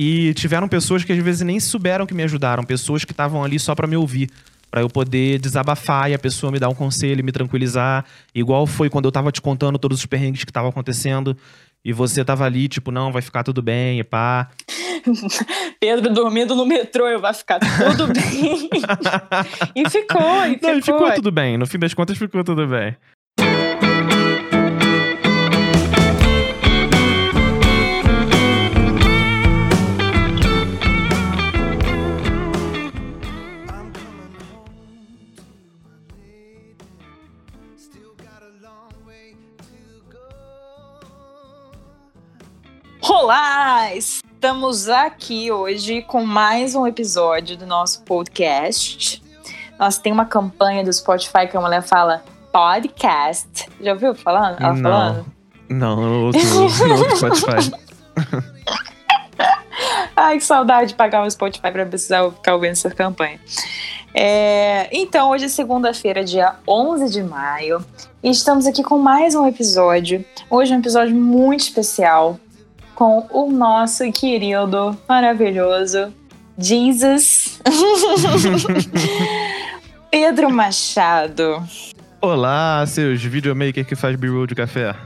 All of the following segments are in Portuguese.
E tiveram pessoas que às vezes nem souberam que me ajudaram, pessoas que estavam ali só para me ouvir, para eu poder desabafar e a pessoa me dar um conselho, me tranquilizar, igual foi quando eu tava te contando todos os perrengues que estavam acontecendo. E você tava ali, tipo, não, vai ficar tudo bem, e pá. Pedro dormindo no metrô, eu vai ficar tudo bem. e ficou, e ficou. Não, e ficou tudo bem. No fim das contas, ficou tudo bem. Olá! Estamos aqui hoje com mais um episódio do nosso podcast. Nós tem uma campanha do Spotify que a mulher fala podcast. Já ouviu falando? Ela não, falando? Não, no outro, no outro Spotify. Ai, que saudade de pagar o Spotify para precisar ficar ouvindo essa campanha. É, então, hoje é segunda-feira, dia 11 de maio, e estamos aqui com mais um episódio. Hoje é um episódio muito especial, com o nosso querido, maravilhoso Jesus Pedro Machado. Olá, seus videomakers que faz b-roll de café.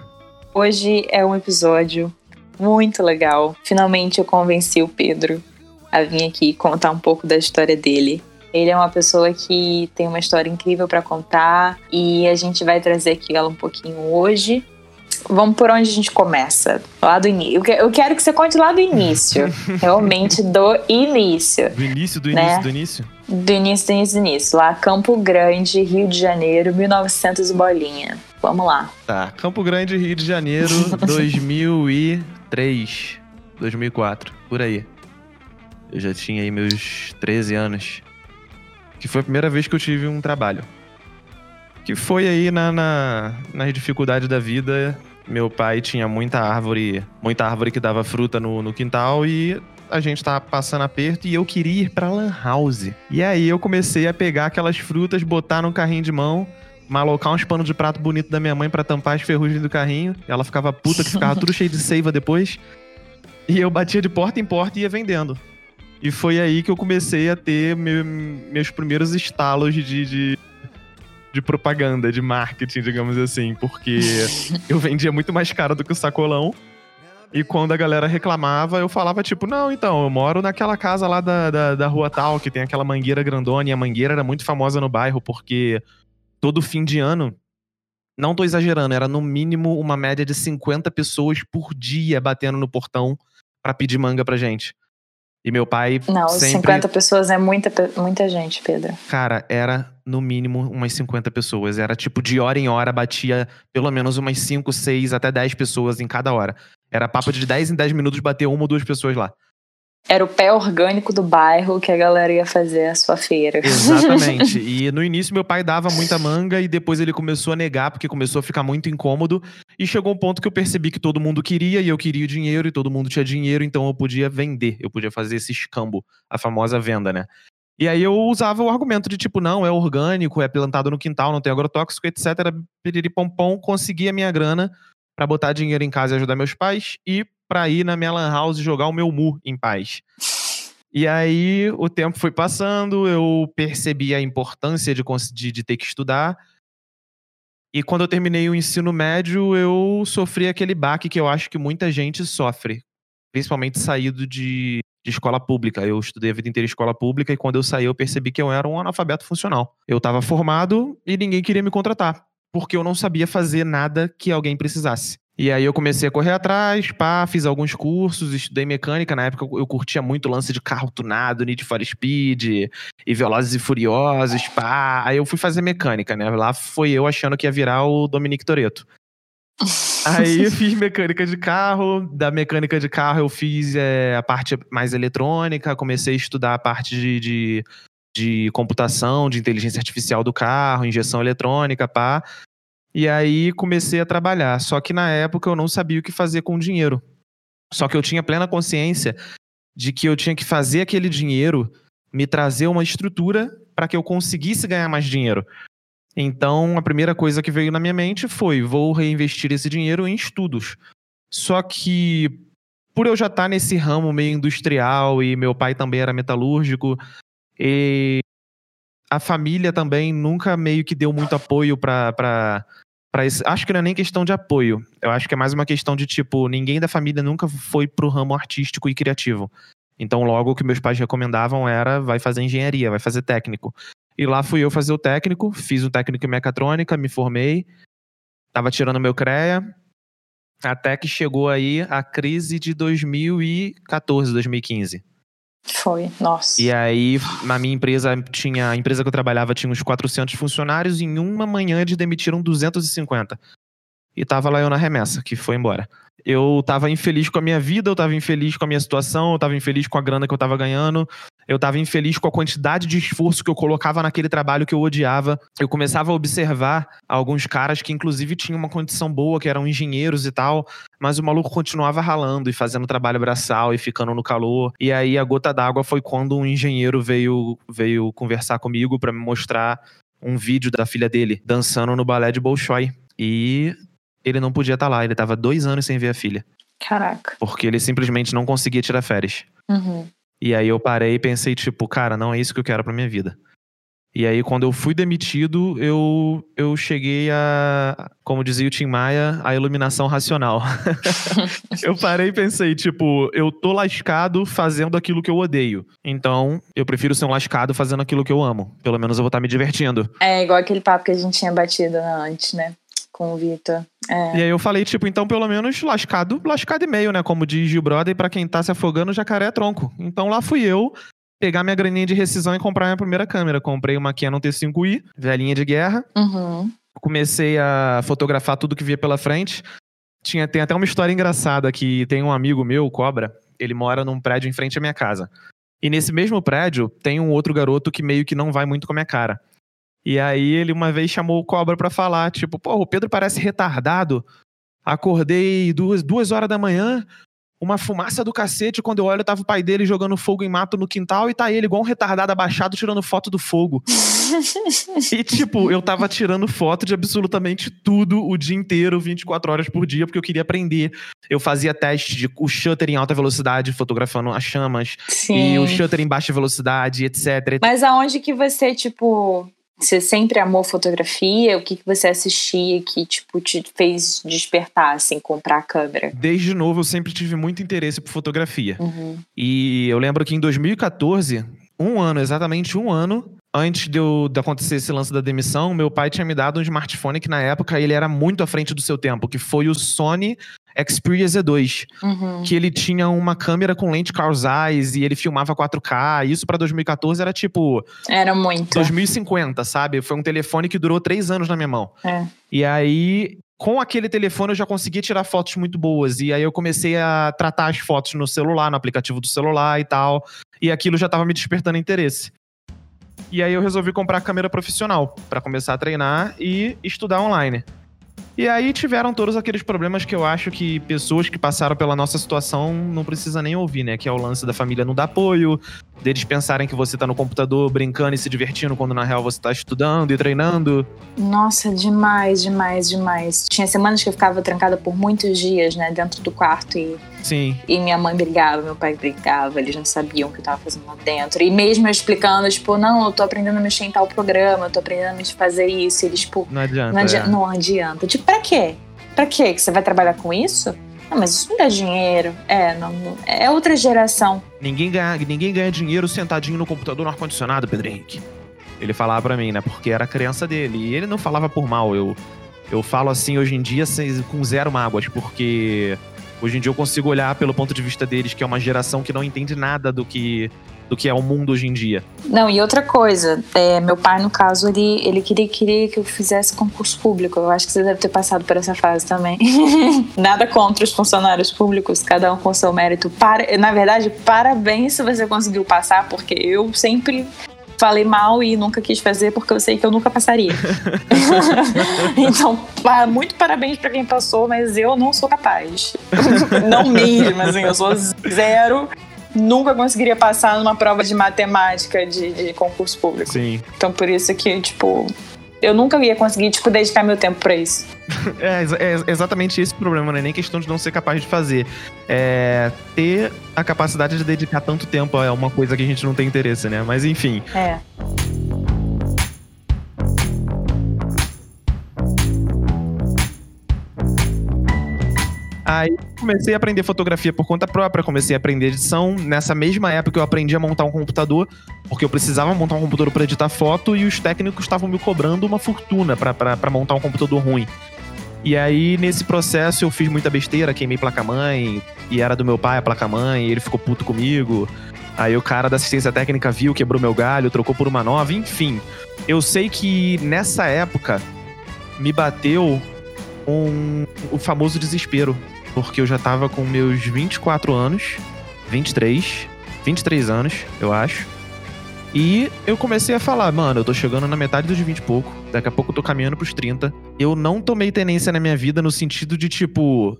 Hoje é um episódio muito legal. Finalmente eu convenci o Pedro a vir aqui contar um pouco da história dele. Ele é uma pessoa que tem uma história incrível para contar e a gente vai trazer aqui ela um pouquinho hoje. Vamos por onde a gente começa? Lá do início. Eu quero que você conte lá do início. realmente do início. Do início, do né? início, do início? Do início, do início, do início. Lá, Campo Grande, Rio de Janeiro, 1900 bolinha. Vamos lá. Tá, Campo Grande, Rio de Janeiro, 2003, 2004, por aí. Eu já tinha aí meus 13 anos. Que foi a primeira vez que eu tive um trabalho. Que foi aí na, na, nas dificuldades da vida. Meu pai tinha muita árvore, muita árvore que dava fruta no, no quintal e a gente tava passando aperto e eu queria ir pra Lan House. E aí eu comecei a pegar aquelas frutas, botar num carrinho de mão, malocar uns panos de prato bonito da minha mãe para tampar as ferrugens do carrinho. Ela ficava puta que ficava tudo cheio de seiva depois. E eu batia de porta em porta e ia vendendo. E foi aí que eu comecei a ter meu, meus primeiros estalos de, de, de, propaganda, de marketing, digamos assim. Porque eu vendia muito mais caro do que o sacolão. E quando a galera reclamava, eu falava tipo, não, então, eu moro naquela casa lá da, da, da rua tal, que tem aquela mangueira grandona. E a mangueira era muito famosa no bairro, porque todo fim de ano, não tô exagerando, era no mínimo uma média de 50 pessoas por dia batendo no portão para pedir manga pra gente. E meu pai. Não, sempre... 50 pessoas é muita, muita gente, Pedro. Cara, era no mínimo umas 50 pessoas. Era tipo de hora em hora, batia pelo menos umas 5, 6, até 10 pessoas em cada hora. Era papo de 10 em 10 minutos bater uma ou duas pessoas lá. Era o pé orgânico do bairro que a galera ia fazer a sua feira. Exatamente. e no início meu pai dava muita manga e depois ele começou a negar porque começou a ficar muito incômodo e chegou um ponto que eu percebi que todo mundo queria e eu queria o dinheiro e todo mundo tinha dinheiro, então eu podia vender, eu podia fazer esse escambo, a famosa venda, né? E aí eu usava o argumento de tipo, não, é orgânico, é plantado no quintal, não tem agrotóxico, etc. Piriri pompom, consegui a minha grana para botar dinheiro em casa e ajudar meus pais e para ir na minha lan house jogar o meu mu em paz. E aí o tempo foi passando, eu percebi a importância de, de, de ter que estudar. E quando eu terminei o ensino médio, eu sofri aquele baque que eu acho que muita gente sofre, principalmente saído de, de escola pública. Eu estudei a vida inteira em escola pública e quando eu saí eu percebi que eu era um analfabeto funcional. Eu estava formado e ninguém queria me contratar, porque eu não sabia fazer nada que alguém precisasse. E aí eu comecei a correr atrás, pá, fiz alguns cursos, estudei mecânica. Na época eu curtia muito lance de carro tunado, Need for Speed, e Velozes e Furiosos, pá. Aí eu fui fazer mecânica, né? Lá foi eu achando que ia virar o Dominique Toretto. aí eu fiz mecânica de carro, da mecânica de carro eu fiz é, a parte mais eletrônica, comecei a estudar a parte de, de, de computação, de inteligência artificial do carro, injeção eletrônica, pá. E aí comecei a trabalhar. Só que na época eu não sabia o que fazer com o dinheiro. Só que eu tinha plena consciência de que eu tinha que fazer aquele dinheiro me trazer uma estrutura para que eu conseguisse ganhar mais dinheiro. Então, a primeira coisa que veio na minha mente foi: vou reinvestir esse dinheiro em estudos. Só que por eu já estar tá nesse ramo meio industrial e meu pai também era metalúrgico, e a família também nunca meio que deu muito apoio para para. Acho que não é nem questão de apoio. Eu acho que é mais uma questão de tipo, ninguém da família nunca foi pro ramo artístico e criativo. Então, logo o que meus pais recomendavam era vai fazer engenharia, vai fazer técnico. E lá fui eu fazer o técnico, fiz o técnico em mecatrônica, me formei, tava tirando meu CREA, até que chegou aí a crise de 2014, 2015. Foi, nossa. E aí, na minha empresa, tinha a empresa que eu trabalhava tinha uns 400 funcionários, em uma manhã eles demitiram 250. E tava lá eu na remessa, que foi embora. Eu tava infeliz com a minha vida, eu tava infeliz com a minha situação, eu tava infeliz com a grana que eu tava ganhando, eu tava infeliz com a quantidade de esforço que eu colocava naquele trabalho que eu odiava. Eu começava a observar alguns caras que, inclusive, tinham uma condição boa, que eram engenheiros e tal, mas o maluco continuava ralando e fazendo trabalho braçal e ficando no calor. E aí a gota d'água foi quando um engenheiro veio, veio conversar comigo para me mostrar um vídeo da filha dele dançando no balé de Bolshoi. E ele não podia estar tá lá. Ele tava dois anos sem ver a filha. Caraca. Porque ele simplesmente não conseguia tirar férias. Uhum. E aí eu parei e pensei, tipo, cara, não é isso que eu quero pra minha vida. E aí, quando eu fui demitido, eu, eu cheguei a, como dizia o Tim Maia, a iluminação racional. eu parei e pensei, tipo, eu tô lascado fazendo aquilo que eu odeio. Então, eu prefiro ser um lascado fazendo aquilo que eu amo. Pelo menos eu vou estar tá me divertindo. É igual aquele papo que a gente tinha batido antes, né? Com o Vitor. É. E aí eu falei, tipo, então pelo menos lascado, lascado e meio, né? Como diz Gil Brother, pra quem tá se afogando, jacaré é tronco. Então lá fui eu pegar minha graninha de rescisão e comprar minha primeira câmera. Comprei uma Canon T5i, velhinha de guerra. Uhum. Comecei a fotografar tudo que via pela frente. Tinha, tem até uma história engraçada que tem um amigo meu, Cobra, ele mora num prédio em frente à minha casa. E nesse mesmo prédio tem um outro garoto que meio que não vai muito com a minha cara. E aí ele uma vez chamou o Cobra para falar, tipo, pô, o Pedro parece retardado. Acordei duas, duas horas da manhã, uma fumaça do cacete. Quando eu olho, tava o pai dele jogando fogo em mato no quintal e tá ele, igual um retardado abaixado, tirando foto do fogo. e, tipo, eu tava tirando foto de absolutamente tudo o dia inteiro, 24 horas por dia, porque eu queria aprender. Eu fazia teste de o shutter em alta velocidade, fotografando as chamas, Sim. e o shutter em baixa velocidade, etc. Mas aonde que você, tipo, você sempre amou fotografia? O que, que você assistia que, tipo, te fez despertar, assim, comprar a câmera? Desde novo, eu sempre tive muito interesse por fotografia. Uhum. E eu lembro que em 2014, um ano, exatamente um ano, antes de, eu, de acontecer esse lance da demissão, meu pai tinha me dado um smartphone que na época ele era muito à frente do seu tempo, que foi o Sony Xperia Z2, uhum. que ele tinha uma câmera com lente Carl Zeiss e ele filmava 4K. Isso para 2014 era tipo. Era muito. 2050, sabe? Foi um telefone que durou três anos na minha mão. É. E aí, com aquele telefone, eu já conseguia tirar fotos muito boas. E aí eu comecei a tratar as fotos no celular, no aplicativo do celular e tal. E aquilo já tava me despertando interesse. E aí eu resolvi comprar a câmera profissional para começar a treinar e estudar online. E aí tiveram todos aqueles problemas que eu acho que pessoas que passaram pela nossa situação não precisa nem ouvir, né? Que é o lance da família não dar apoio, deles pensarem que você tá no computador brincando e se divertindo quando na real você tá estudando e treinando. Nossa, demais, demais, demais. Tinha semanas que eu ficava trancada por muitos dias, né, dentro do quarto e Sim. E minha mãe brigava, meu pai brigava, eles não sabiam o que eu tava fazendo lá dentro. E mesmo eu explicando, tipo, não, eu tô aprendendo a mexer em tal programa, eu tô aprendendo a fazer isso. E eles, tipo, não adianta. Não adianta. É. Não adianta. Tipo, pra quê? Pra quê? Que você vai trabalhar com isso? Não, mas isso não dá dinheiro. É, não, é outra geração. Ninguém ganha, ninguém ganha dinheiro sentadinho no computador no ar-condicionado, Pedro Henrique. Ele falava pra mim, né? Porque era criança dele. E ele não falava por mal. Eu, eu falo assim hoje em dia com zero mágoas, porque Hoje em dia eu consigo olhar pelo ponto de vista deles, que é uma geração que não entende nada do que do que é o mundo hoje em dia. Não, e outra coisa, é, meu pai, no caso, ele, ele queria, queria que eu fizesse concurso público. Eu acho que você deve ter passado por essa fase também. Nada contra os funcionários públicos, cada um com seu mérito. Para, na verdade, parabéns se você conseguiu passar, porque eu sempre falei mal e nunca quis fazer porque eu sei que eu nunca passaria. então, muito parabéns para quem passou, mas eu não sou capaz. não mesmo, assim, eu sou zero. Nunca conseguiria passar numa prova de matemática de, de concurso público. Sim. Então, por isso que, tipo, eu nunca ia conseguir, tipo, dedicar meu tempo pra isso. é, é, exatamente esse o problema, não é nem questão de não ser capaz de fazer. É ter a capacidade de dedicar tanto tempo a uma coisa que a gente não tem interesse, né? Mas enfim. É. Aí comecei a aprender fotografia por conta própria, comecei a aprender edição. Nessa mesma época eu aprendi a montar um computador, porque eu precisava montar um computador para editar foto e os técnicos estavam me cobrando uma fortuna para montar um computador ruim. E aí, nesse processo, eu fiz muita besteira, queimei placa-mãe, e era do meu pai a placa-mãe, ele ficou puto comigo. Aí o cara da assistência técnica viu, quebrou meu galho, trocou por uma nova, enfim. Eu sei que nessa época me bateu um, o famoso desespero porque eu já tava com meus 24 anos, 23, 23 anos, eu acho. E eu comecei a falar, mano, eu tô chegando na metade dos 20 e pouco, daqui a pouco eu tô caminhando pros 30. Eu não tomei tenência na minha vida no sentido de tipo,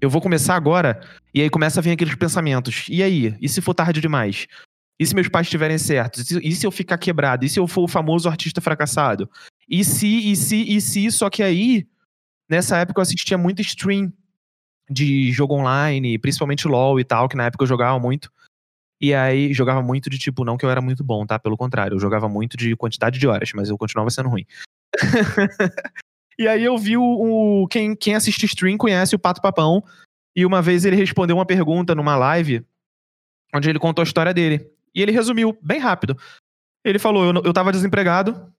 eu vou começar agora, e aí começa a vir aqueles pensamentos. E aí? E se for tarde demais? E se meus pais estiverem certos? E se eu ficar quebrado? E se eu for o famoso artista fracassado? E se, e se, e se? Só que aí, nessa época eu assistia muito stream de jogo online, principalmente LoL e tal, que na época eu jogava muito. E aí jogava muito de tipo, não que eu era muito bom, tá? Pelo contrário, eu jogava muito de quantidade de horas, mas eu continuava sendo ruim. e aí eu vi o, o, quem, quem assiste stream conhece o Pato Papão. E uma vez ele respondeu uma pergunta numa live onde ele contou a história dele. E ele resumiu bem rápido. Ele falou: eu, eu tava desempregado,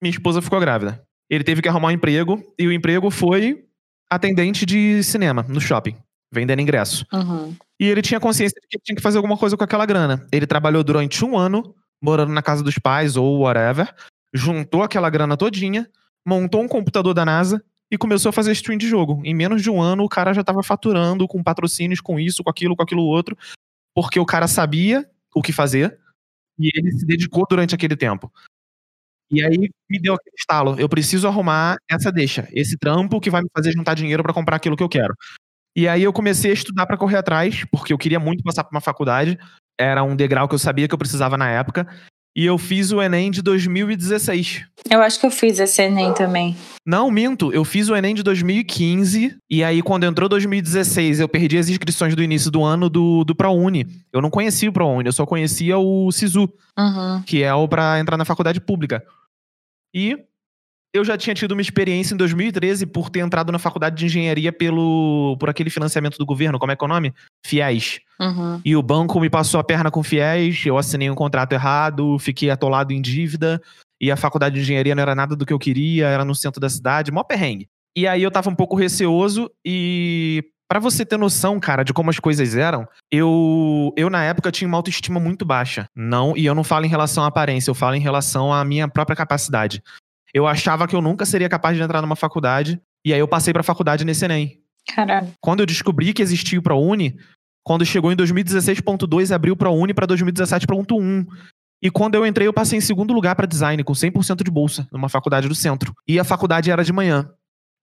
minha esposa ficou grávida. Ele teve que arrumar um emprego, e o emprego foi atendente de cinema no shopping, vendendo ingresso. Uhum. E ele tinha consciência de que tinha que fazer alguma coisa com aquela grana. Ele trabalhou durante um ano, morando na casa dos pais ou whatever, juntou aquela grana todinha, montou um computador da NASA e começou a fazer stream de jogo. Em menos de um ano, o cara já estava faturando com patrocínios, com isso, com aquilo, com aquilo outro, porque o cara sabia o que fazer e ele se dedicou durante aquele tempo. E aí me deu aquele estalo. Eu preciso arrumar essa deixa, esse trampo que vai me fazer juntar dinheiro para comprar aquilo que eu quero. E aí eu comecei a estudar para correr atrás, porque eu queria muito passar por uma faculdade. Era um degrau que eu sabia que eu precisava na época. E eu fiz o Enem de 2016. Eu acho que eu fiz esse Enem também. Não, minto. Eu fiz o Enem de 2015. E aí, quando entrou 2016, eu perdi as inscrições do início do ano do, do ProUni. Eu não conhecia o ProUni, eu só conhecia o SISU, uhum. que é o para entrar na faculdade pública. E eu já tinha tido uma experiência em 2013 por ter entrado na faculdade de engenharia pelo por aquele financiamento do governo, como é que é o nome? FIES. Uhum. E o banco me passou a perna com FIES, eu assinei um contrato errado, fiquei atolado em dívida, e a faculdade de engenharia não era nada do que eu queria, era no centro da cidade, mó perrengue. E aí eu tava um pouco receoso e para você ter noção, cara, de como as coisas eram, eu, eu na época tinha uma autoestima muito baixa. Não, e eu não falo em relação à aparência, eu falo em relação à minha própria capacidade. Eu achava que eu nunca seria capaz de entrar numa faculdade, e aí eu passei pra faculdade nesse Enem. Caralho. Quando eu descobri que existia o ProUni, quando chegou em 2016.2, abriu o ProUni para 2017.1. E quando eu entrei, eu passei em segundo lugar para design, com 100% de bolsa, numa faculdade do centro. E a faculdade era de manhã.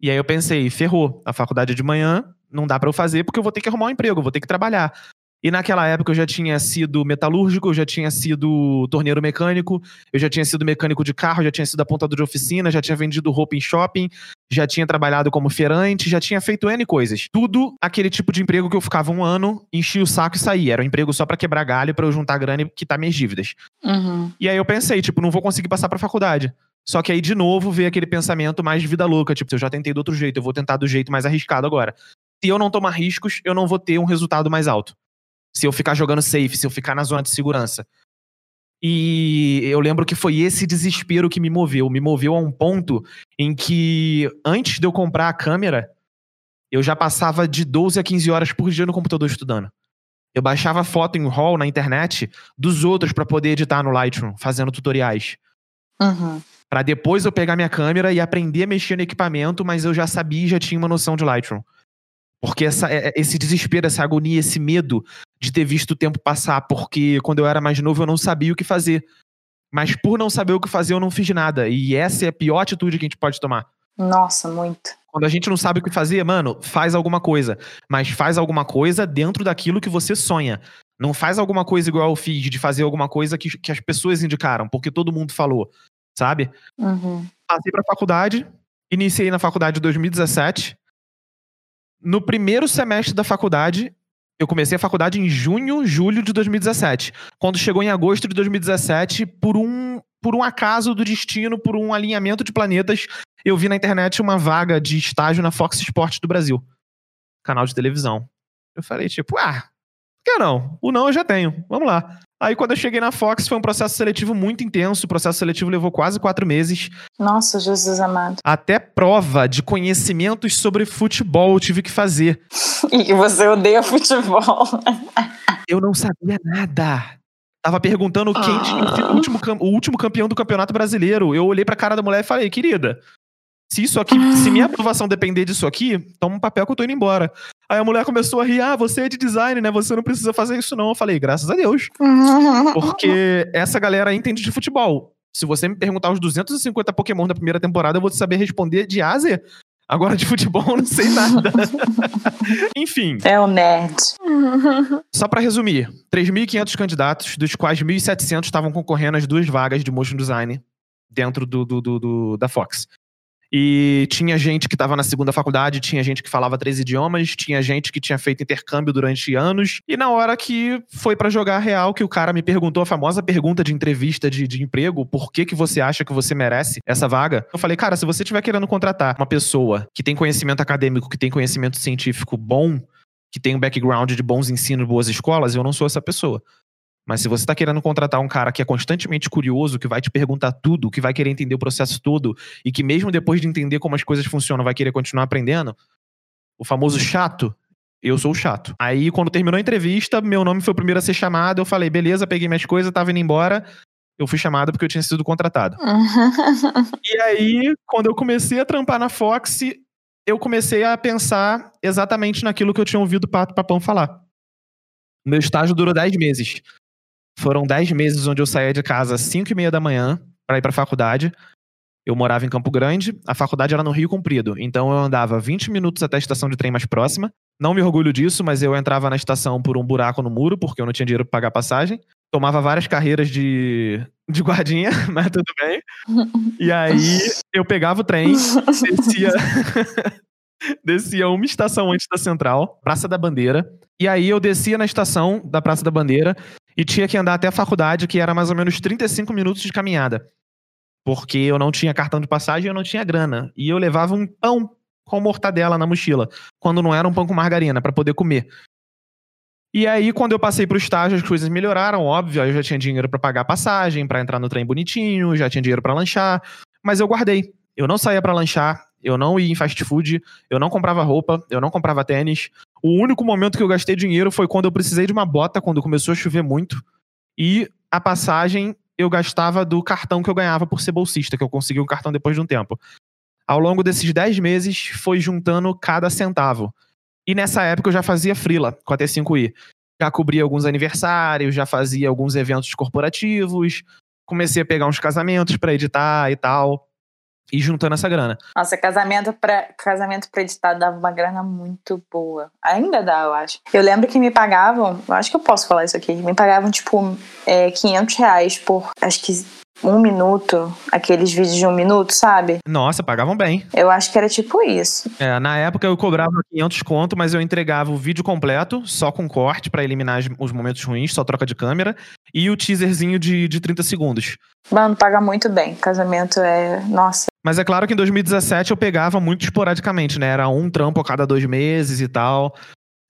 E aí eu pensei, ferrou, a faculdade é de manhã, não dá para eu fazer porque eu vou ter que arrumar um emprego, eu vou ter que trabalhar. E naquela época eu já tinha sido metalúrgico, eu já tinha sido torneiro mecânico, eu já tinha sido mecânico de carro, já tinha sido apontador de oficina, já tinha vendido roupa em shopping, já tinha trabalhado como feirante, já tinha feito N coisas. Tudo aquele tipo de emprego que eu ficava um ano, enchia o saco e saía. Era um emprego só para quebrar galho, para eu juntar grana e quitar minhas dívidas. Uhum. E aí eu pensei, tipo, não vou conseguir passar pra faculdade. Só que aí, de novo, veio aquele pensamento mais de vida louca. Tipo, eu já tentei do outro jeito, eu vou tentar do jeito mais arriscado agora se eu não tomar riscos, eu não vou ter um resultado mais alto. Se eu ficar jogando safe, se eu ficar na zona de segurança. E eu lembro que foi esse desespero que me moveu. Me moveu a um ponto em que, antes de eu comprar a câmera, eu já passava de 12 a 15 horas por dia no computador estudando. Eu baixava foto em RAW na internet dos outros para poder editar no Lightroom, fazendo tutoriais. Uhum. Para depois eu pegar minha câmera e aprender a mexer no equipamento, mas eu já sabia e já tinha uma noção de Lightroom. Porque essa, é, é, esse desespero, essa agonia, esse medo de ter visto o tempo passar, porque quando eu era mais novo eu não sabia o que fazer. Mas por não saber o que fazer, eu não fiz nada. E essa é a pior atitude que a gente pode tomar. Nossa, muito. Quando a gente não sabe o que fazer, mano, faz alguma coisa. Mas faz alguma coisa dentro daquilo que você sonha. Não faz alguma coisa igual eu fiz, de fazer alguma coisa que, que as pessoas indicaram, porque todo mundo falou, sabe? Uhum. Passei pra faculdade, iniciei na faculdade em 2017. No primeiro semestre da faculdade, eu comecei a faculdade em junho, julho de 2017. Quando chegou em agosto de 2017, por um, por um acaso do destino, por um alinhamento de planetas, eu vi na internet uma vaga de estágio na Fox Sports do Brasil, canal de televisão. Eu falei, tipo, ah, por que não? O não eu já tenho, vamos lá. Aí quando eu cheguei na Fox foi um processo seletivo muito intenso, o processo seletivo levou quase quatro meses. Nossa, Jesus amado. Até prova de conhecimentos sobre futebol eu tive que fazer. E você odeia futebol. Eu não sabia nada. Tava perguntando quem tinha sido o último, o último campeão do Campeonato Brasileiro. Eu olhei pra cara da mulher e falei, querida, se isso aqui, se minha aprovação depender disso aqui, toma um papel que eu tô indo embora. Aí a mulher começou a rir, ah, você é de design, né? Você não precisa fazer isso não. Eu falei, graças a Deus. Porque essa galera entende de futebol. Se você me perguntar os 250 Pokémon da primeira temporada, eu vou saber responder de A a Z. Agora de futebol eu não sei nada. Enfim, É o nerd. só pra resumir, 3.500 candidatos, dos quais 1.700 estavam concorrendo às duas vagas de motion design dentro do, do- do- do- da Fox. E tinha gente que estava na segunda faculdade, tinha gente que falava três idiomas, tinha gente que tinha feito intercâmbio durante anos. E na hora que foi pra jogar a real, que o cara me perguntou a famosa pergunta de entrevista de, de emprego: por que, que você acha que você merece essa vaga? Eu falei, cara, se você estiver querendo contratar uma pessoa que tem conhecimento acadêmico, que tem conhecimento científico bom, que tem um background de bons ensinos, boas escolas, eu não sou essa pessoa. Mas se você está querendo contratar um cara que é constantemente curioso, que vai te perguntar tudo, que vai querer entender o processo todo e que mesmo depois de entender como as coisas funcionam, vai querer continuar aprendendo, o famoso chato, eu sou o chato. Aí quando terminou a entrevista, meu nome foi o primeiro a ser chamado, eu falei, beleza, peguei minhas coisas, tava indo embora. Eu fui chamado porque eu tinha sido contratado. E aí, quando eu comecei a trampar na Fox, eu comecei a pensar exatamente naquilo que eu tinha ouvido o Pato Papão falar. Meu estágio durou 10 meses. Foram 10 meses onde eu saía de casa às 5 e meia da manhã para ir pra faculdade. Eu morava em Campo Grande, a faculdade era no Rio Comprido, então eu andava 20 minutos até a estação de trem mais próxima. Não me orgulho disso, mas eu entrava na estação por um buraco no muro, porque eu não tinha dinheiro pra pagar passagem. Tomava várias carreiras de, de guardinha, mas tudo bem. E aí eu pegava o trem, descia, descia uma estação antes da central, Praça da Bandeira. E aí eu descia na estação da Praça da Bandeira e tinha que andar até a faculdade, que era mais ou menos 35 minutos de caminhada. Porque eu não tinha cartão de passagem eu não tinha grana. E eu levava um pão com mortadela na mochila, quando não era um pão com margarina, para poder comer. E aí, quando eu passei pro estágio, as coisas melhoraram, óbvio. Aí eu já tinha dinheiro para pagar a passagem, para entrar no trem bonitinho, já tinha dinheiro para lanchar. Mas eu guardei. Eu não saía para lanchar, eu não ia em fast food, eu não comprava roupa, eu não comprava tênis. O único momento que eu gastei dinheiro foi quando eu precisei de uma bota, quando começou a chover muito. E a passagem eu gastava do cartão que eu ganhava por ser bolsista, que eu consegui um cartão depois de um tempo. Ao longo desses 10 meses, foi juntando cada centavo. E nessa época eu já fazia frila com a T5i. Já cobria alguns aniversários, já fazia alguns eventos corporativos, comecei a pegar uns casamentos para editar e tal, e juntando essa grana. Nossa, casamento pra, casamento pra editar dava uma grana muito boa. Ainda dá, eu acho. Eu lembro que me pagavam, eu acho que eu posso falar isso aqui, me pagavam tipo é, 500 reais por, acho que um minuto, aqueles vídeos de um minuto, sabe? Nossa, pagavam bem. Eu acho que era tipo isso. É, na época eu cobrava 500 conto, mas eu entregava o vídeo completo, só com corte pra eliminar os momentos ruins, só troca de câmera, e o teaserzinho de, de 30 segundos. Mano, paga muito bem. Casamento é. Nossa. Mas é claro que em 2017 eu pegava muito esporadicamente, né? Era um trampo a cada dois meses e tal.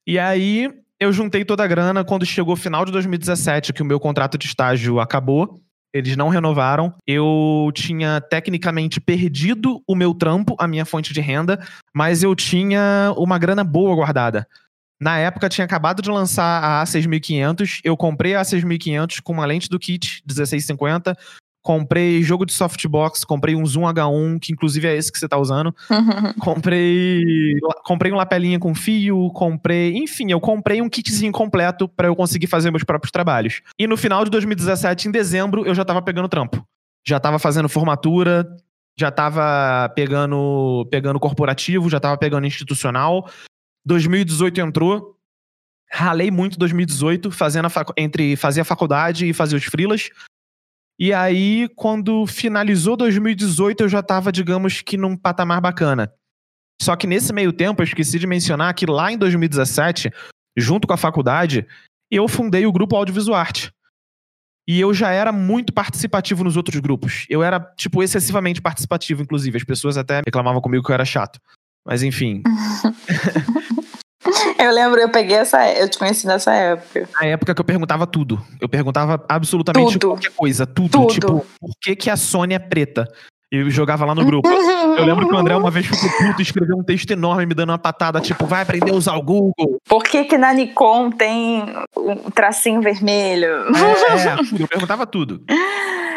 E aí eu juntei toda a grana quando chegou o final de 2017, que o meu contrato de estágio acabou. Eles não renovaram. Eu tinha tecnicamente perdido o meu trampo, a minha fonte de renda, mas eu tinha uma grana boa guardada. Na época tinha acabado de lançar a A6500, eu comprei a A6500 com uma lente do kit 1650, comprei jogo de softbox, comprei um Zoom H1, que inclusive é esse que você tá usando. Comprei, comprei um lapelinha com fio, comprei, enfim, eu comprei um kitzinho completo pra eu conseguir fazer meus próprios trabalhos. E no final de 2017, em dezembro, eu já tava pegando trampo. Já tava fazendo formatura, já tava pegando pegando corporativo, já tava pegando institucional. 2018 entrou. Ralei muito 2018, fazendo a facu- entre fazer a faculdade e fazer os freelas. E aí, quando finalizou 2018, eu já tava, digamos que num patamar bacana. Só que nesse meio tempo, eu esqueci de mencionar que lá em 2017, junto com a faculdade, eu fundei o grupo Audiovisual Arte. E eu já era muito participativo nos outros grupos. Eu era, tipo, excessivamente participativo, inclusive. As pessoas até reclamavam comigo que eu era chato. Mas enfim. eu lembro, eu peguei essa. Eu te conheci nessa época. Na época que eu perguntava tudo. Eu perguntava absolutamente Tudo. qualquer coisa. Tudo. Tudo. Tipo, por que, que a Sônia é preta? E eu jogava lá no grupo. Eu lembro que o André uma vez ficou puto e escreveu um texto enorme me dando uma patada, tipo, vai aprender a usar o Google. Por que, que na Nikon tem um tracinho vermelho? É. Eu perguntava tudo.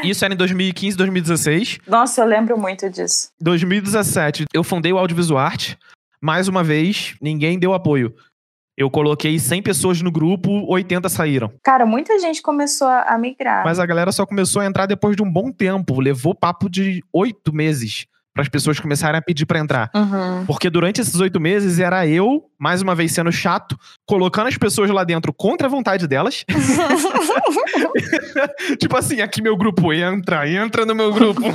Isso era em 2015, 2016. Nossa, eu lembro muito disso. 2017, eu fundei o Audiovisual Arte. Mais uma vez, ninguém deu apoio. Eu coloquei 100 pessoas no grupo, 80 saíram. Cara, muita gente começou a migrar. Mas a galera só começou a entrar depois de um bom tempo. Levou papo de oito meses para as pessoas começarem a pedir para entrar. Uhum. Porque durante esses oito meses era eu, mais uma vez sendo chato, colocando as pessoas lá dentro contra a vontade delas. tipo assim, aqui meu grupo entra, entra no meu grupo.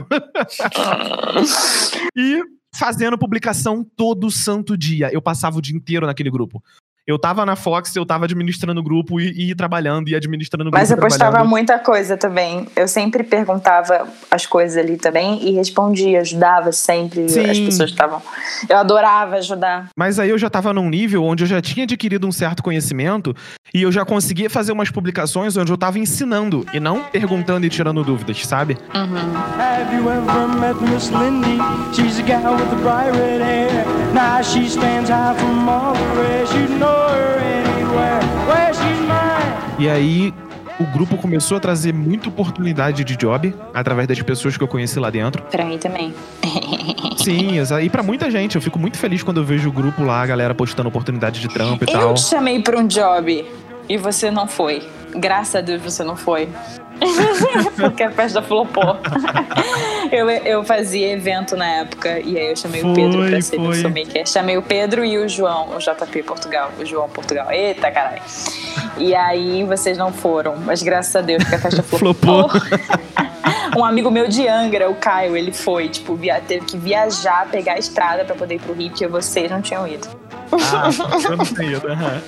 e fazendo publicação todo santo dia. Eu passava o dia inteiro naquele grupo. Eu tava na Fox, eu tava administrando o grupo e, e trabalhando e administrando o grupo. Mas eu postava muita coisa também. Eu sempre perguntava as coisas ali também e respondia, ajudava sempre. Sim. As pessoas estavam. Eu adorava ajudar. Mas aí eu já tava num nível onde eu já tinha adquirido um certo conhecimento e eu já conseguia fazer umas publicações onde eu tava ensinando e não perguntando e tirando dúvidas, sabe? Have you ever met Miss Lindy? She's a gal with the bright red hair. Now she stands high from all the rest. You know E aí o grupo começou a trazer muita oportunidade de job através das pessoas que eu conheci lá dentro. Pra mim também. Sim, e pra muita gente. Eu fico muito feliz quando eu vejo o grupo lá, a galera postando oportunidade de trampo e tal. Eu te chamei pra um job e você não foi. Graças a Deus você não foi. Porque a festa flopou. eu, eu fazia evento na época e aí eu chamei Foi, o Pedro pra ser meu foi. filmmaker. Chamei o Pedro e o João, o JP Portugal. O João Portugal. Eita, caralho. E aí vocês não foram, mas graças a Deus que a festa flopou. Um amigo meu de Angra, o Caio, ele foi, tipo, via, teve que viajar, pegar a estrada pra poder ir pro Rio, porque vocês não tinham ido. Ah, eu não sei. aham.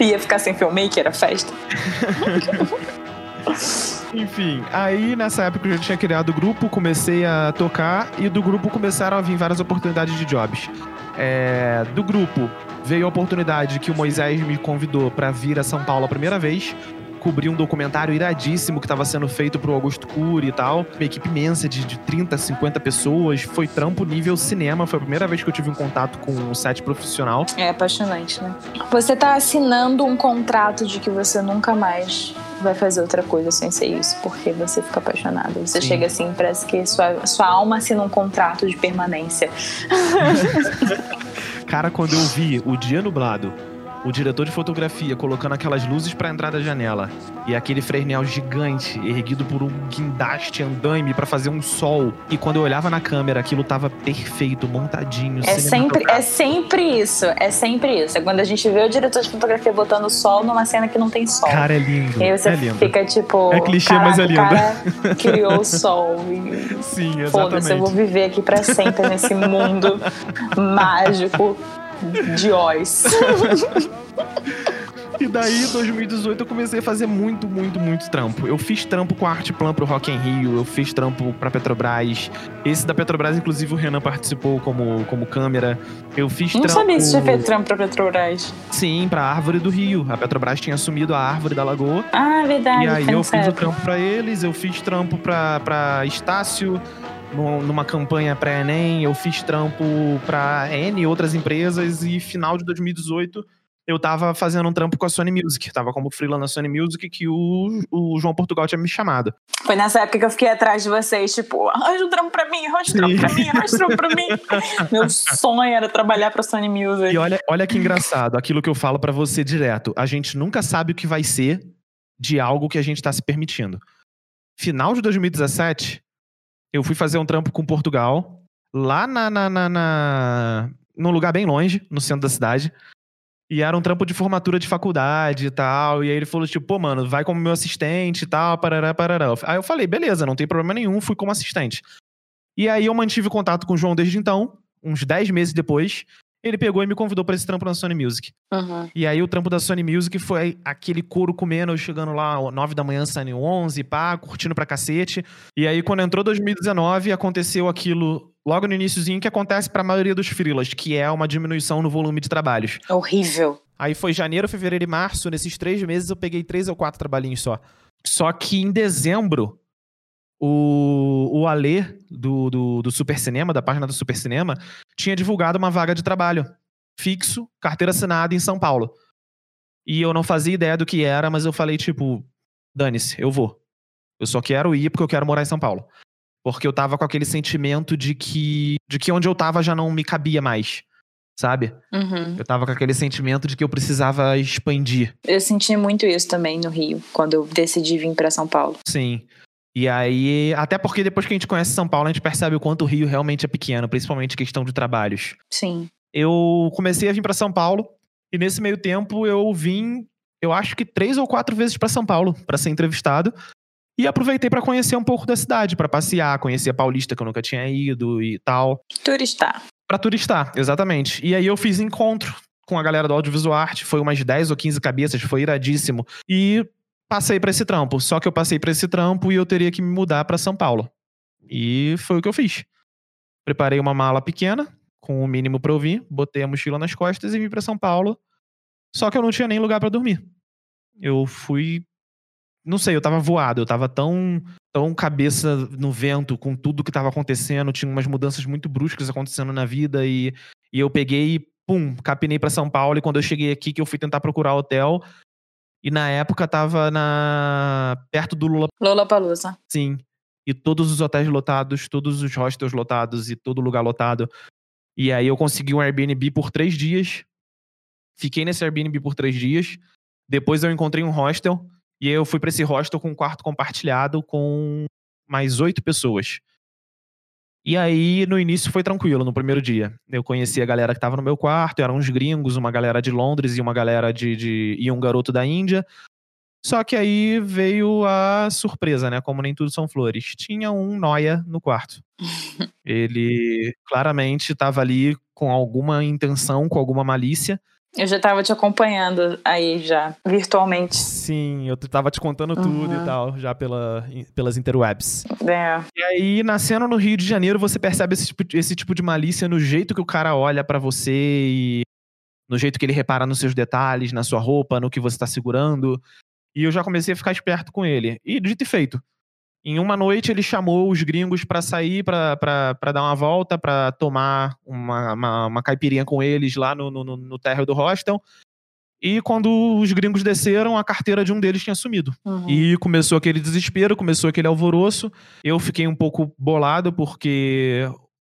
Ia ficar sem filmmaker a festa. Enfim, aí nessa época eu já tinha criado o grupo, comecei a tocar e do grupo começaram a vir várias oportunidades de jobs. É, do grupo veio a oportunidade que o Moisés me convidou pra vir a São Paulo a primeira vez. Cobri um documentário iradíssimo que estava sendo feito pro Augusto Cury e tal. Uma equipe imensa de, de 30, 50 pessoas. Foi trampo nível cinema. Foi a primeira vez que eu tive um contato com um set profissional. É apaixonante, né? Você tá assinando um contrato de que você nunca mais vai fazer outra coisa sem ser isso, porque você fica apaixonado. Você Sim. chega assim, parece que sua, sua alma assina um contrato de permanência. Cara, quando eu vi o dia nublado, o diretor de fotografia colocando aquelas luzes pra entrar da janela e aquele fresnel gigante erguido por um guindaste andaime pra fazer um sol. E quando eu olhava na câmera, aquilo tava perfeito, montadinho, É sempre, é sempre isso, é sempre isso. É quando a gente vê o diretor de fotografia botando sol numa cena que não tem sol. Cara, é lindo. e aí você é lindo. fica tipo. É clichê, mas é lindo. "Caraca, O cara criou o sol. E Sim, Foda-se, eu vou exatamente. viver aqui pra sempre nesse mundo mágico de Oz. E daí, em 2018, eu comecei a fazer muito, muito, muito trampo. Eu fiz trampo com a Arte Plan pro Rock in Rio, eu fiz trampo pra Petrobras. Esse da Petrobras, inclusive, o Renan participou como, como câmera. Eu fiz Não trampo... sabia se tinha feito trampo pra Petrobras. Sim, pra Árvore do Rio. A Petrobras tinha assumido a Árvore da Lagoa. Ah, verdade. e aí eu fiz o época. trampo pra eles, eu fiz trampo pra, pra Estácio, numa campanha pré-ENEM, eu fiz trampo pra N e outras empresas, e final de 2018 eu tava fazendo um trampo com a Sony Music. Tava como freela na Sony Music que o, o João Portugal tinha me chamado. Foi nessa época que eu fiquei atrás de vocês, tipo, arranja um trampo pra mim, arranja um trampo pra mim, arranja um trampo pra mim. Meu sonho era trabalhar pra Sony Music. E olha, olha que engraçado, aquilo que eu falo pra você direto. A gente nunca sabe o que vai ser de algo que a gente tá se permitindo. Final de 2017, eu fui fazer um trampo com Portugal, lá na, na, na, na- num lugar bem longe, no centro da cidade. E era um trampo de formatura de faculdade e tal. E aí ele falou, tipo, pô, mano, vai como meu assistente e tal, parará, parará. Aí eu falei, beleza, não tem problema nenhum, fui como assistente. E aí eu mantive contato com o João desde então, uns 10 meses depois. Ele pegou e me convidou pra esse trampo na Sony Music. Uhum. E aí o trampo da Sony Music foi aquele couro comendo, eu chegando lá 9 da manhã, saindo 11, pá, curtindo pra cacete. E aí quando entrou 2019, aconteceu aquilo logo no iníciozinho que acontece pra maioria dos freelas, que é uma diminuição no volume de trabalhos. Horrível. Aí foi janeiro, fevereiro e março. Nesses três meses eu peguei três ou quatro trabalhinhos só. Só que em dezembro, o, o Alê do, do, do Super Cinema, da página do Super Cinema, tinha divulgado uma vaga de trabalho fixo, carteira assinada em São Paulo. E eu não fazia ideia do que era, mas eu falei, tipo, dane-se, eu vou. Eu só quero ir porque eu quero morar em São Paulo. Porque eu tava com aquele sentimento de que, de que onde eu tava já não me cabia mais. Sabe? Uhum. Eu tava com aquele sentimento de que eu precisava expandir. Eu senti muito isso também no Rio, quando eu decidi vir pra São Paulo. Sim. E aí, até porque depois que a gente conhece São Paulo, a gente percebe o quanto o Rio realmente é pequeno, principalmente questão de trabalhos. Sim. Eu comecei a vir pra São Paulo e nesse meio tempo eu vim, eu acho que três ou quatro vezes pra São Paulo pra ser entrevistado e aproveitei pra conhecer um pouco da cidade, pra passear, conhecer a Paulista que eu nunca tinha ido e tal. Turistar. Pra turistar, exatamente. E aí eu fiz encontro com a galera do Audiovisual Arte, foi umas 10 ou 15 cabeças, foi iradíssimo. E passei pra esse trampo. Só que eu passei pra esse trampo e eu teria que me mudar pra São Paulo. E foi o que eu fiz. Preparei uma mala pequena, com o mínimo pra eu vir, botei a mochila nas costas e vim pra São Paulo. Só que eu não tinha nem lugar pra dormir. Eu fui. Não sei, eu tava voado, eu tava tão, tão cabeça no vento com tudo que tava acontecendo, tinha umas mudanças muito bruscas acontecendo na vida e, e eu peguei e, pum, capinei pra São Paulo e quando eu cheguei aqui que eu fui tentar procurar hotel e na época tava na perto do Lula, Lola Palusa. sim, e todos os hotéis lotados, todos os hostels lotados e todo lugar lotado. E aí eu consegui um Airbnb por três dias. Fiquei nesse Airbnb por três dias. Depois eu encontrei um hostel. E aí eu fui pra esse hostel com um quarto compartilhado com mais oito pessoas. E aí, no início foi tranquilo, no primeiro dia. Eu conheci a galera que tava no meu quarto, eram uns gringos, uma galera de Londres e uma galera de. de e um garoto da Índia. Só que aí veio a surpresa, né? Como nem tudo são flores. Tinha um noia no quarto. Ele claramente estava ali com alguma intenção, com alguma malícia. Eu já tava te acompanhando aí já, virtualmente. Sim, eu tava te contando tudo Uhum. e tal, já pela, pelas interwebs. É. E aí, nascendo no Rio de Janeiro, você percebe esse tipo, esse tipo de malícia no jeito que o cara olha pra você e no jeito que ele repara nos seus detalhes, na sua roupa, no que você tá segurando. E eu já comecei a ficar esperto com ele. E dito e feito. Em uma noite, ele chamou os gringos pra sair, pra dar uma volta, pra tomar uma, uma, uma caipirinha com eles lá no, no, no- térreo do hostel. E quando os gringos desceram, a carteira de um deles tinha sumido. Uhum. E começou aquele desespero, começou aquele alvoroço. Eu fiquei um pouco bolado porque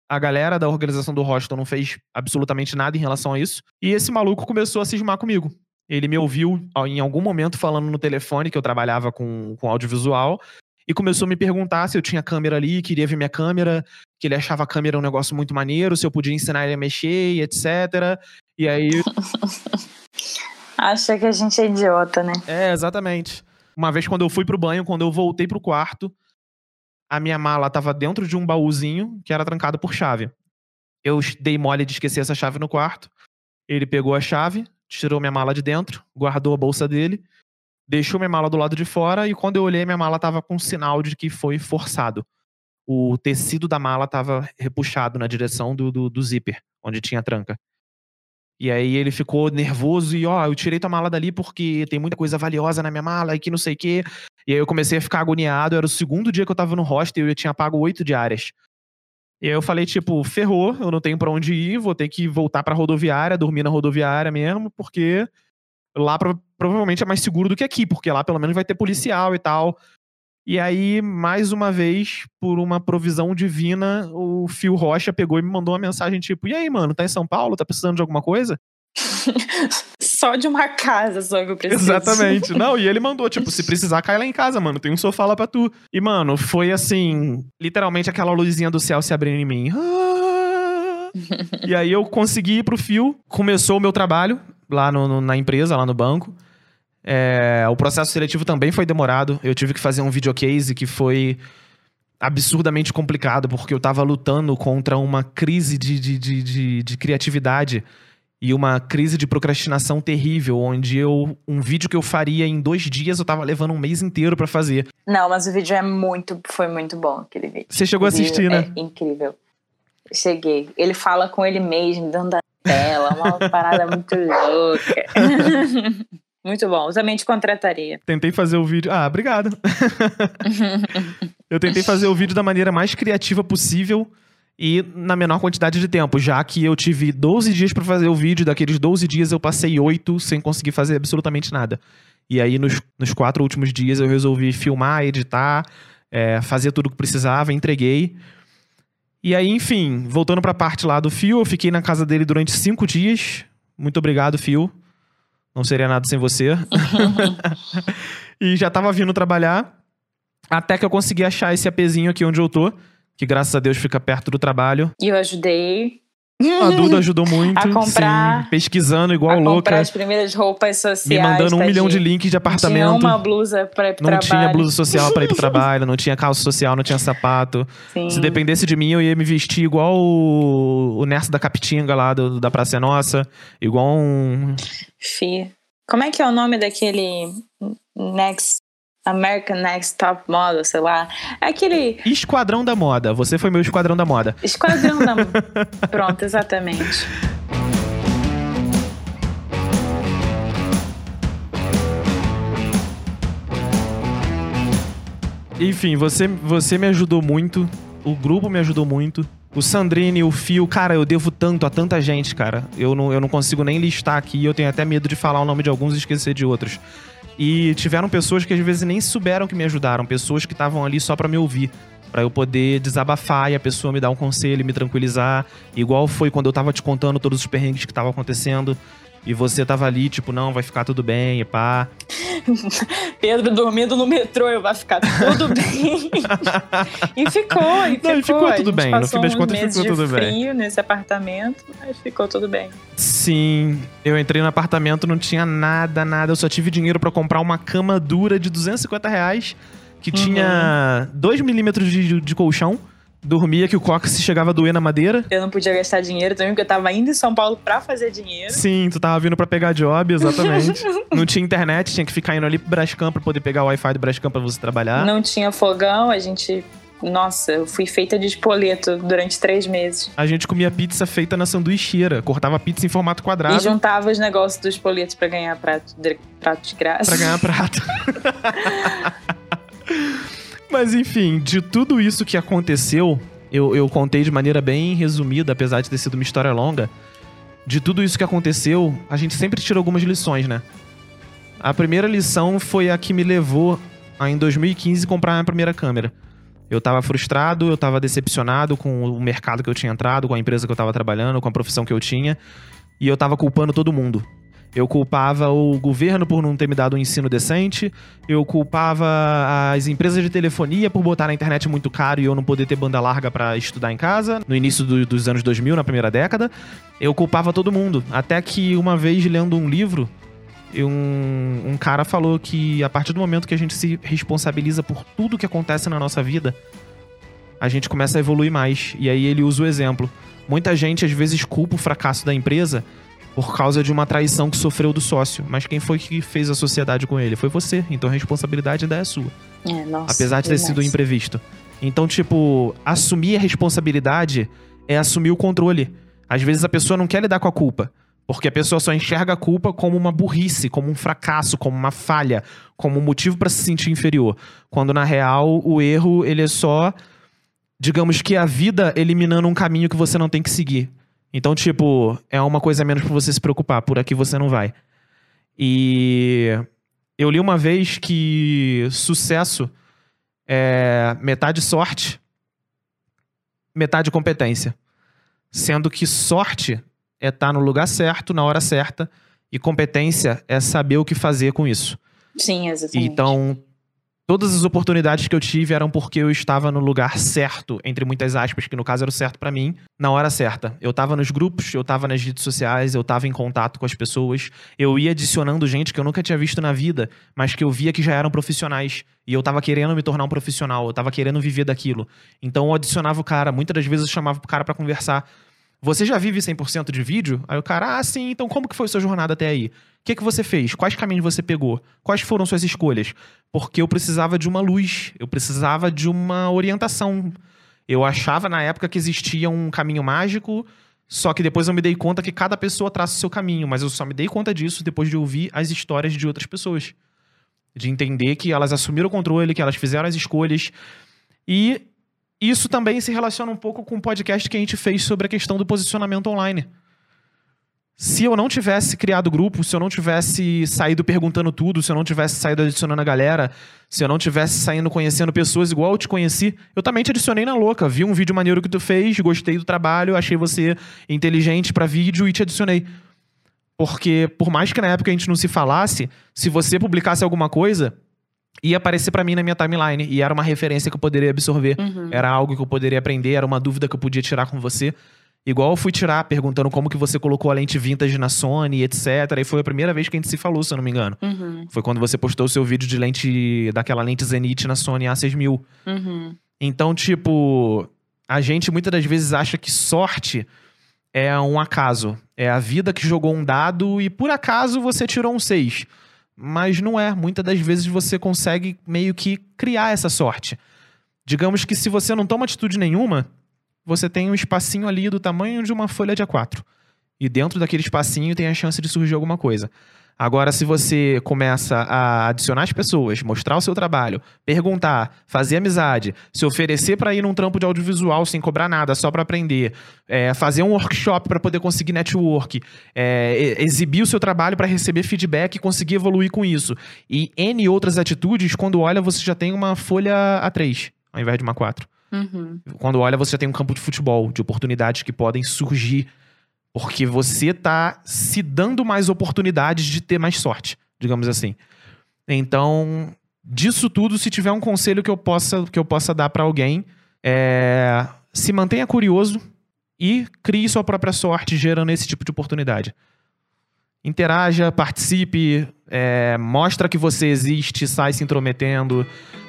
a galera da organização do hostel não fez absolutamente nada em relação a isso. E esse maluco começou a cismar comigo. Ele me ouviu em algum momento falando no telefone que eu trabalhava com, com audiovisual e começou a me perguntar se eu tinha câmera ali, queria ver minha câmera, que ele achava a câmera um negócio muito maneiro, se eu podia ensinar ele a mexer e etc. E aí Acha que a gente é idiota, né? É, exatamente. Uma vez quando eu fui pro banho, quando eu voltei pro quarto, a minha mala tava dentro de um baúzinho que era trancado por chave. Eu dei mole de esquecer essa chave no quarto. Ele pegou a chave, tirou minha mala de dentro, guardou a bolsa dele, deixou minha mala do lado de fora e quando eu olhei, minha mala tava com sinal de que foi forçado. O tecido da mala tava repuxado na direção do, do, do zíper, onde tinha a tranca. E aí ele ficou nervoso e, ó, eu tirei tua mala dali porque tem muita coisa valiosa na minha mala e que não sei o quê. E aí eu comecei a ficar agoniado. Era o segundo dia que eu tava no hostel e eu tinha pago oito diárias. E aí eu falei, tipo, ferrou, eu não tenho pra onde ir, vou ter que voltar pra rodoviária, dormir na rodoviária mesmo, porque lá pro- provavelmente é mais seguro do que aqui, porque lá pelo menos vai ter policial e tal. E aí, mais uma vez, por uma provisão divina, o Fio Rocha pegou e me mandou uma mensagem tipo: E aí, mano, tá em São Paulo? Tá precisando de alguma coisa? Só de uma casa só que eu preciso. Exatamente. Não, e ele mandou, tipo, se precisar, cai lá em casa, mano. Tem um sofá lá pra tu. E, mano, foi assim, literalmente aquela luzinha do céu se abrindo em mim. Ah! E aí eu consegui ir pro fio, começou o meu trabalho lá no- no- na empresa, lá no banco. É, o processo seletivo também foi demorado. Eu tive que fazer um videocase que foi absurdamente complicado, porque eu tava lutando contra uma crise de, de, de, de, de criatividade e uma crise de procrastinação terrível, onde eu um vídeo que eu faria em dois dias eu tava levando um mês inteiro pra fazer. Não, mas o vídeo é muito, foi muito bom, aquele vídeo. Você chegou a assistir, né? É incrível. Cheguei. Ele fala com ele mesmo, dando a tela, uma parada muito louca. muito bom. Também te contrataria. Tentei fazer o vídeo. Ah, obrigado. eu tentei fazer o vídeo da maneira mais criativa possível e na menor quantidade de tempo, já que eu tive 12 dias pra fazer o vídeo, daqueles 12 dias eu passei 8 sem conseguir fazer absolutamente nada. E aí, nos, nos quatro últimos dias, eu resolvi filmar, editar, é, fazer tudo que precisava, entreguei. E aí, enfim, voltando pra parte lá do Fio, eu fiquei na casa dele durante cinco dias. Muito obrigado, Fio. Não seria nada sem você. e já tava vindo trabalhar. Até que eu consegui achar esse APzinho aqui onde eu tô. Que graças a Deus fica perto do trabalho. E eu ajudei A Duda ajudou muito. A comprar- sim, pesquisando igual a louca. comprar as primeiras roupas sociais. Me mandando um tadinho. milhão de links de Não Tinha apartamento. uma blusa pra ir pro Não trabalho. tinha blusa social pra ir pro trabalho, não tinha calça social, não tinha sapato. Sim. Se dependesse de mim, eu ia me vestir igual o, o Nerso da Capitinga lá do- da Praça Nossa. Igual um. Fi. Como é que é o nome daquele Next American Next Top Model, sei lá? É aquele Esquadrão da Moda. Você foi meu esquadrão da moda. esquadrão da. Pronto, exatamente. Enfim, você, você me ajudou muito. O grupo me ajudou muito. O Sandrine, o Fio, cara, eu devo tanto a tanta gente, cara. Eu não, eu não consigo nem listar aqui. Eu tenho até medo de falar o nome de alguns e esquecer de outros. E tiveram pessoas que às vezes nem souberam que me ajudaram. Pessoas que estavam ali só pra me ouvir. Pra eu poder desabafar e a pessoa me dar um conselho me tranquilizar. Igual foi quando eu tava te contando todos os perrengues que estavam acontecendo. E você tava ali, tipo, não, vai ficar tudo bem, e pá. Pedro dormindo no metrô, eu vai ficar tudo bem. e ficou, e ficou. Não, ficou tudo bem, no fim das contas ficou de tudo bem. frio nesse apartamento, mas ficou tudo bem. Sim, eu entrei no apartamento, não tinha nada, nada. Eu só tive dinheiro pra comprar uma cama dura de 250 reais, que Uhum. tinha 2 milímetros de, de colchão. Dormia que o cóccix chegava a doer na madeira. Eu não podia gastar dinheiro também, porque eu tava indo em São Paulo pra fazer dinheiro. Sim, tu tava vindo pra pegar job, exatamente. não tinha internet, tinha que ficar indo ali pro Brascam pra poder pegar o Wi-Fi do Brascam pra você trabalhar. Não tinha fogão, a gente. Nossa, eu fui feita de espoleto durante três meses. A gente comia pizza feita na sanduicheira, cortava pizza em formato quadrado E juntava os negócios dos espoletos pra ganhar prato de, prato de graça. pra ganhar prato. Mas enfim, de tudo isso que aconteceu, eu, eu contei de maneira bem resumida, apesar de ter sido uma história longa. De tudo isso que aconteceu, a gente sempre tira algumas lições, né? A primeira lição foi a que me levou a, em 2015, comprar a minha primeira câmera. Eu tava frustrado, eu tava decepcionado com o mercado que eu tinha entrado, com a empresa que eu tava trabalhando, com a profissão que eu tinha. E eu tava culpando todo mundo. Eu culpava o governo por não ter me dado um ensino decente. Eu culpava as empresas de telefonia por botar na internet muito caro e eu não poder ter banda larga pra estudar em casa, no início do- dos anos 2000, na primeira década. Eu culpava todo mundo. Até que uma vez, lendo um livro, um, um cara falou que a partir do momento que a gente se responsabiliza por tudo que acontece na nossa vida, a gente começa a evoluir mais. E aí ele usa o exemplo. Muita gente às vezes culpa o fracasso da empresa por causa de uma traição que sofreu do sócio. Mas quem foi que fez a sociedade com ele? Foi você. Então a responsabilidade ainda é sua. É, nossa, apesar de ter demais. sido imprevisto. Então, tipo, assumir a responsabilidade é assumir o controle. Às vezes a pessoa não quer lidar com a culpa. Porque a pessoa só enxerga a culpa como uma burrice, como um fracasso, como uma falha, como um motivo pra se sentir inferior. Quando na real o erro ele é só, digamos que a vida eliminando um caminho que você não tem que seguir. Então, tipo, é uma coisa a menos pra você se preocupar, por aqui você não vai. E eu li uma vez que sucesso é metade sorte, metade competência. Sendo que sorte é estar no lugar certo, na hora certa, e competência é saber o que fazer com isso. Sim, exatamente. Então, Todas as oportunidades que eu tive eram porque eu estava no lugar certo, entre muitas aspas, que no caso era o certo para mim, na hora certa. Eu tava nos grupos, eu tava nas redes sociais, eu tava em contato com as pessoas, eu ia adicionando gente que eu nunca tinha visto na vida, mas que eu via que já eram profissionais. E eu tava querendo me tornar um profissional, eu tava querendo viver daquilo. Então eu adicionava o cara, muitas das vezes eu chamava o cara para conversar. Você já vive 100% de vídeo? Aí o cara, ah, sim, então como que foi sua jornada até aí? O que, que você fez? Quais caminhos você pegou? Quais foram suas escolhas? Porque eu precisava de uma luz, eu precisava de uma orientação. Eu achava na época que existia um caminho mágico, só que depois eu me dei conta que cada pessoa traça o seu caminho, mas eu só me dei conta disso depois de ouvir as histórias de outras pessoas. De entender que elas assumiram o controle, que elas fizeram as escolhas. E isso também se relaciona um pouco com o podcast que a gente fez sobre a questão do posicionamento online. Se eu não tivesse criado grupo, se eu não tivesse saído perguntando tudo, se eu não tivesse saído adicionando a galera, se eu não tivesse saindo conhecendo pessoas igual eu te conheci, eu também te adicionei na louca. Vi um vídeo maneiro que tu fez, gostei do trabalho, achei você inteligente para vídeo e te adicionei. Porque por mais que na época a gente não se falasse, se você publicasse alguma coisa, ia aparecer para mim na minha timeline e era uma referência que eu poderia absorver, Uhum. era algo que eu poderia aprender, era uma dúvida que eu podia tirar com você. Igual eu fui tirar perguntando como que você colocou a lente vintage na Sony, etc. E foi a primeira vez que a gente se falou, se eu não me engano. Uhum. Foi quando você postou o seu vídeo de lente daquela lente Zenith na Sony A6000. Uhum. Então, tipo, a gente muitas das vezes acha que sorte é um acaso. É a vida que jogou um dado e por acaso você tirou um 6. Mas não é. Muitas das vezes você consegue meio que criar essa sorte. Digamos que se você não toma atitude nenhuma, você tem um espacinho ali do tamanho de uma folha de A4. E dentro daquele espacinho tem a chance de surgir alguma coisa. Agora, se você começa a adicionar as pessoas, mostrar o seu trabalho, perguntar, fazer amizade, se oferecer para ir num trampo de audiovisual sem cobrar nada, só para aprender, é, fazer um workshop para poder conseguir network, é, exibir o seu trabalho para receber feedback e conseguir evoluir com isso, e N outras atitudes, quando olha, você já tem uma folha A3, ao invés de uma 4 Uhum. quando olha, você já tem um campo de futebol, de oportunidades que podem surgir. Porque você tá se dando mais oportunidades de ter mais sorte, digamos assim. Então, disso tudo, se tiver um conselho que eu possa, que eu possa dar pra alguém, é se mantenha curioso e crie sua própria sorte gerando esse tipo de oportunidade. Interaja, participe, é, mostra que você existe, sai se intrometendo.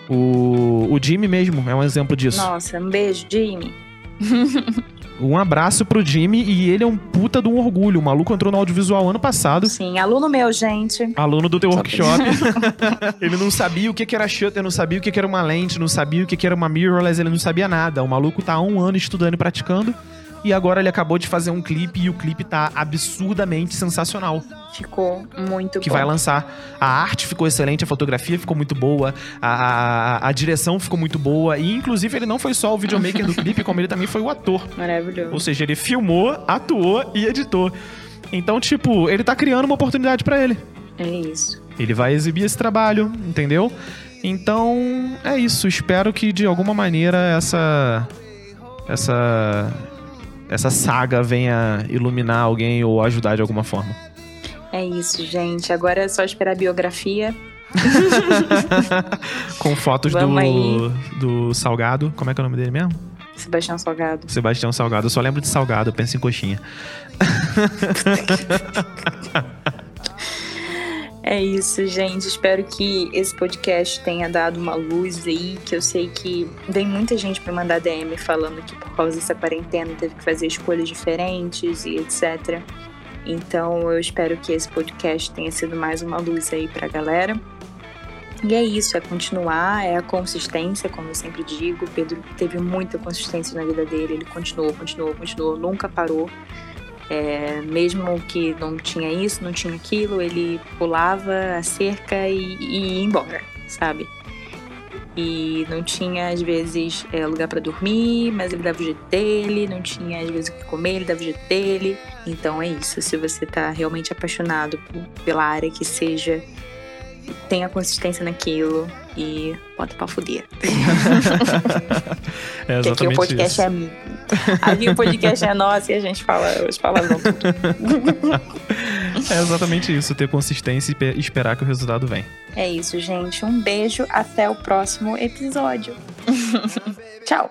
O, o Jimmy mesmo é um exemplo disso. Nossa, um beijo, Jimmy. Um abraço pro Jimmy e ele é um puta de um orgulho. O maluco entrou no audiovisual ano passado. Sim, aluno meu, gente. Aluno do teu workshop. ele não sabia o que que era shutter, não sabia o que que era uma lente, não sabia o que que era uma mirrorless, ele não sabia nada. O maluco tá há um ano estudando e praticando. E agora ele acabou de fazer um clipe e o clipe tá absurdamente sensacional. Ficou muito Que bom. vai lançar. A arte ficou excelente, a fotografia ficou muito boa, a, a, a direção ficou muito boa. E inclusive ele não foi só o videomaker do clipe, como ele também foi o ator. Ou Maravilhoso. seja, ele filmou, atuou e editou. Então, tipo, ele tá criando uma oportunidade pra ele. É isso. Ele vai exibir esse trabalho, entendeu? Então, é isso. Espero que de alguma maneira essa essa essa saga venha iluminar alguém ou ajudar de alguma forma. É isso, gente. Agora é só esperar a biografia. Com fotos Vamos do, do Salgado. Como é que é o nome dele mesmo? Sebastião Salgado. Sebastião Salgado. Eu só lembro de Salgado, eu penso em coxinha. É isso, gente. Espero que esse podcast tenha dado uma luz aí, que eu sei que vem muita gente pra mandar DM falando que por causa dessa quarentena teve que fazer escolhas diferentes e etc. Então eu espero que esse podcast tenha sido mais uma luz aí pra galera. E é isso, é continuar, é a consistência, como eu sempre digo. Pedro teve muita consistência na vida dele, ele continuou, continuou, continuou, nunca parou. É, mesmo que não tinha isso, não tinha aquilo, ele pulava a cerca e, e ia embora, sabe? E não tinha, às vezes, é, lugar pra dormir, mas ele dava o jeito dele, não tinha, às vezes, o que comer, ele dava o jeito dele. Então é isso, se você tá realmente apaixonado pela área que seja, tenha consistência naquilo e bota pra fuder. É Porque aqui o podcast é. Aqui o podcast é nosso e a gente fala os palavrão tudo. É exatamente isso, ter consistência e esperar que o resultado vem. É isso, gente. Um beijo, até o próximo episódio. Tchau.